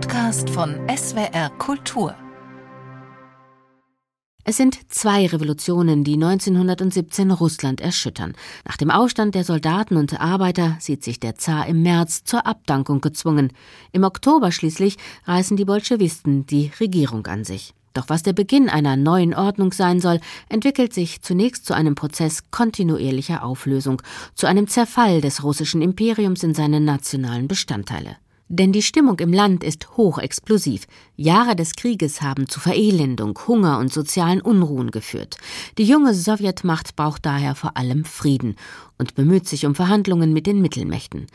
Podcast von SWR Kultur. Es sind zwei Revolutionen, die 1917 Russland erschüttern. Nach dem Aufstand der Soldaten und Arbeiter sieht sich der Zar im März zur Abdankung gezwungen. Im Oktober schließlich reißen die Bolschewisten die Regierung an sich. Doch was der Beginn einer neuen Ordnung sein soll, entwickelt sich zunächst zu einem Prozess kontinuierlicher Auflösung, zu einem Zerfall des russischen Imperiums in seine nationalen Bestandteile. Denn die Stimmung im Land ist hochexplosiv. Jahre des Krieges haben zu Verelendung, Hunger und sozialen Unruhen geführt. Die junge Sowjetmacht braucht daher vor allem Frieden und bemüht sich um Verhandlungen mit den Mittelmächten.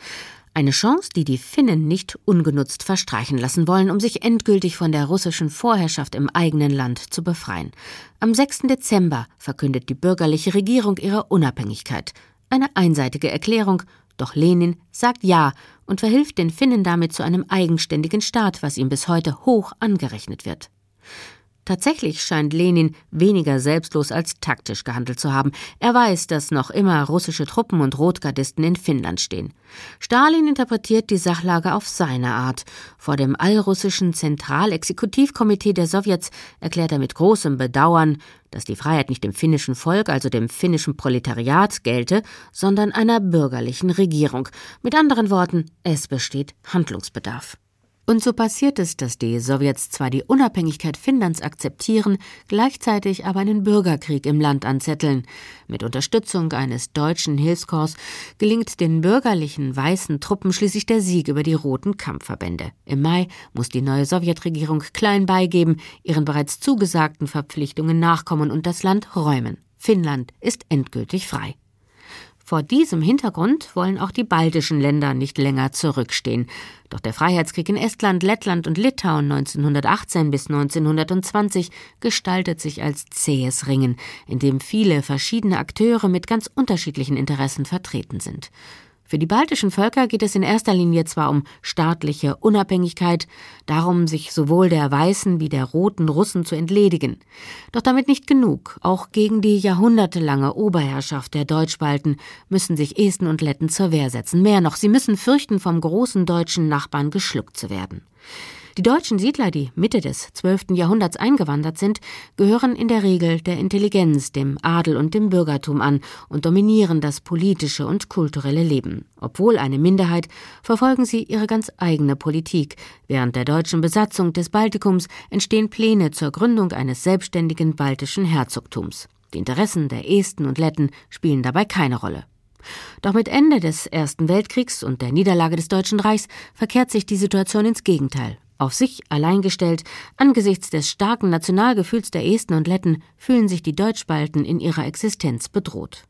Eine Chance, die die Finnen nicht ungenutzt verstreichen lassen wollen, um sich endgültig von der russischen Vorherrschaft im eigenen Land zu befreien. Am 6. Dezember verkündet die bürgerliche Regierung ihre Unabhängigkeit. Eine einseitige Erklärung, doch Lenin sagt Ja und verhilft den Finnen damit zu einem eigenständigen Staat, was ihm bis heute hoch angerechnet wird. Tatsächlich scheint Lenin weniger selbstlos als taktisch gehandelt zu haben. Er weiß, dass noch immer russische Truppen und Rotgardisten in Finnland stehen. Stalin interpretiert die Sachlage auf seine Art. Vor dem allrussischen Zentralexekutivkomitee der Sowjets erklärt er mit großem Bedauern, dass die Freiheit nicht dem finnischen Volk, also dem finnischen Proletariat, gelte, sondern einer bürgerlichen Regierung. Mit anderen Worten, es besteht Handlungsbedarf. Und so passiert es, dass die Sowjets zwar die Unabhängigkeit Finnlands akzeptieren, gleichzeitig aber einen Bürgerkrieg im Land anzetteln. Mit Unterstützung eines deutschen Hilfskorps gelingt den bürgerlichen weißen Truppen schließlich der Sieg über die roten Kampfverbände. Im Mai muss die neue Sowjetregierung klein beigeben, ihren bereits zugesagten Verpflichtungen nachkommen und das Land räumen. Finnland ist endgültig frei. Vor diesem Hintergrund wollen auch die baltischen Länder nicht länger zurückstehen. Doch der Freiheitskrieg in Estland, Lettland und Litauen 1918 bis 1920 gestaltet sich als zähes Ringen, in dem viele verschiedene Akteure mit ganz unterschiedlichen Interessen vertreten sind. Für die baltischen Völker geht es in erster Linie zwar um staatliche Unabhängigkeit, darum, sich sowohl der weißen wie der roten Russen zu entledigen. Doch damit nicht genug. Auch gegen die jahrhundertelange Oberherrschaft der Deutschbalten müssen sich Esten und Letten zur Wehr setzen. Mehr noch, sie müssen fürchten, vom großen deutschen Nachbarn geschluckt zu werden. Die deutschen Siedler, die Mitte des 12. Jahrhunderts eingewandert sind, gehören in der Regel der Intelligenz, dem Adel und dem Bürgertum an und dominieren das politische und kulturelle Leben. Obwohl eine Minderheit, verfolgen sie ihre ganz eigene Politik. Während der deutschen Besatzung des Baltikums entstehen Pläne zur Gründung eines selbstständigen baltischen Herzogtums. Die Interessen der Esten und Letten spielen dabei keine Rolle. Doch mit Ende des Ersten Weltkriegs und der Niederlage des Deutschen Reichs verkehrt sich die Situation ins Gegenteil. Auf sich allein gestellt, angesichts des starken Nationalgefühls der Esten und Letten, fühlen sich die Deutschbalten in ihrer Existenz bedroht.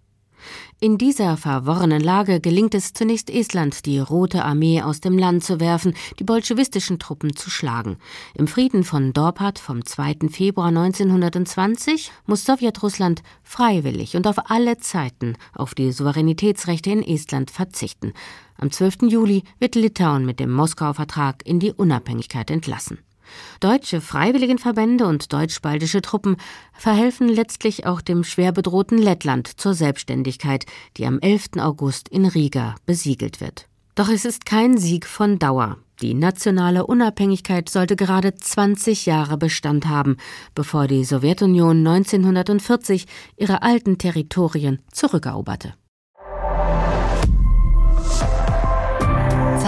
In dieser verworrenen Lage gelingt es zunächst Estland, die Rote Armee aus dem Land zu werfen, die bolschewistischen Truppen zu schlagen. Im Frieden von Dorpat vom 2. Februar 1920 muss Sowjetrussland freiwillig und auf alle Zeiten auf die Souveränitätsrechte in Estland verzichten. Am 12. Juli wird Litauen mit dem Moskauer Vertrag in die Unabhängigkeit entlassen. Deutsche Freiwilligenverbände und deutsch-baltische Truppen verhelfen letztlich auch dem schwer bedrohten Lettland zur Selbstständigkeit, die am 11. August in Riga besiegelt wird. Doch es ist kein Sieg von Dauer. Die nationale Unabhängigkeit sollte gerade 20 Jahre Bestand haben, bevor die Sowjetunion 1940 ihre alten Territorien zurückeroberte.